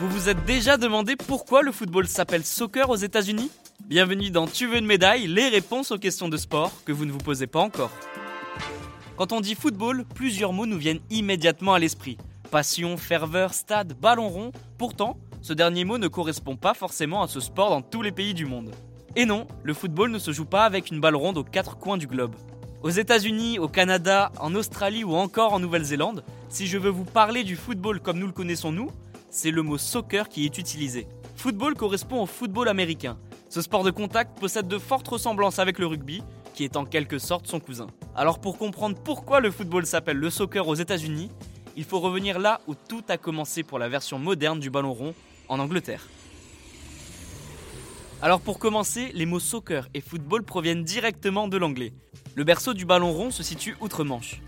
Vous vous êtes déjà demandé pourquoi le football s'appelle soccer aux États-Unis Bienvenue dans Tu veux une médaille, les réponses aux questions de sport que vous ne vous posez pas encore. Quand on dit football, plusieurs mots nous viennent immédiatement à l'esprit. Passion, ferveur, stade, ballon rond. Pourtant, ce dernier mot ne correspond pas forcément à ce sport dans tous les pays du monde. Et non, le football ne se joue pas avec une balle ronde aux quatre coins du globe. Aux États-Unis, au Canada, en Australie ou encore en Nouvelle-Zélande, si je veux vous parler du football comme nous le connaissons nous, c'est le mot soccer qui est utilisé. Football correspond au football américain. Ce sport de contact possède de fortes ressemblances avec le rugby, qui est en quelque sorte son cousin. Alors pour comprendre pourquoi le football s'appelle le soccer aux États-Unis, il faut revenir là où tout a commencé pour la version moderne du ballon rond, en Angleterre. Alors pour commencer, les mots soccer et football proviennent directement de l'anglais. Le berceau du ballon rond se situe outre-Manche.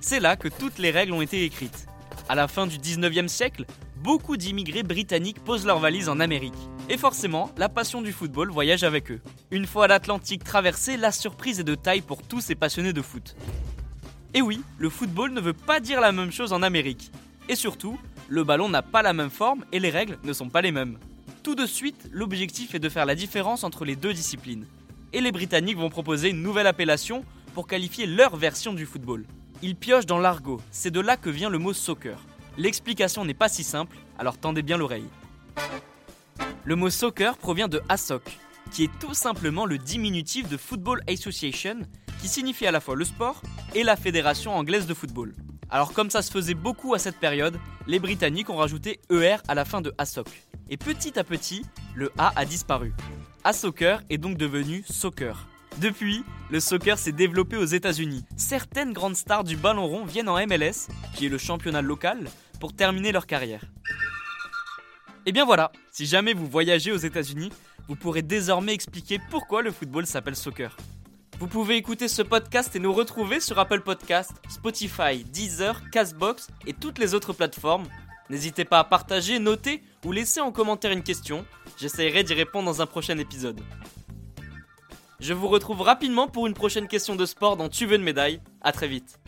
C'est là que toutes les règles ont été écrites. À la fin du 19e siècle, beaucoup d'immigrés britanniques posent leurs valises en Amérique. Et forcément, la passion du football voyage avec eux. Une fois l'Atlantique traversé, la surprise est de taille pour tous ces passionnés de foot. Et oui, le football ne veut pas dire la même chose en Amérique. Et surtout, le ballon n'a pas la même forme et les règles ne sont pas les mêmes. Tout de suite, l'objectif est de faire la différence entre les deux disciplines. Et les Britanniques vont proposer une nouvelle appellation pour qualifier leur version du football. Ils piochent dans l'argot, c'est de là que vient le mot soccer. L'explication n'est pas si simple, alors tendez bien l'oreille. Le mot soccer provient de ASOC, qui est tout simplement le diminutif de Football Association, qui signifie à la fois le sport et la fédération anglaise de football. Alors comme ça se faisait beaucoup à cette période, les Britanniques ont rajouté ER à la fin de ASOC. Et petit à petit, le A a disparu. A-Soccer est donc devenu soccer. Depuis, le soccer s'est développé aux États-Unis. Certaines grandes stars du ballon rond viennent en MLS, qui est le championnat local, pour terminer leur carrière. Et bien voilà, si jamais vous voyagez aux États-Unis, vous pourrez désormais expliquer pourquoi le football s'appelle soccer. Vous pouvez écouter ce podcast et nous retrouver sur Apple Podcast, Spotify, Deezer, Castbox et toutes les autres plateformes. N'hésitez pas à partager, noter ou laisser en commentaire une question. J'essaierai d'y répondre dans un prochain épisode. Je vous retrouve rapidement pour une prochaine question de sport dans Tu veux une médaille. A très vite.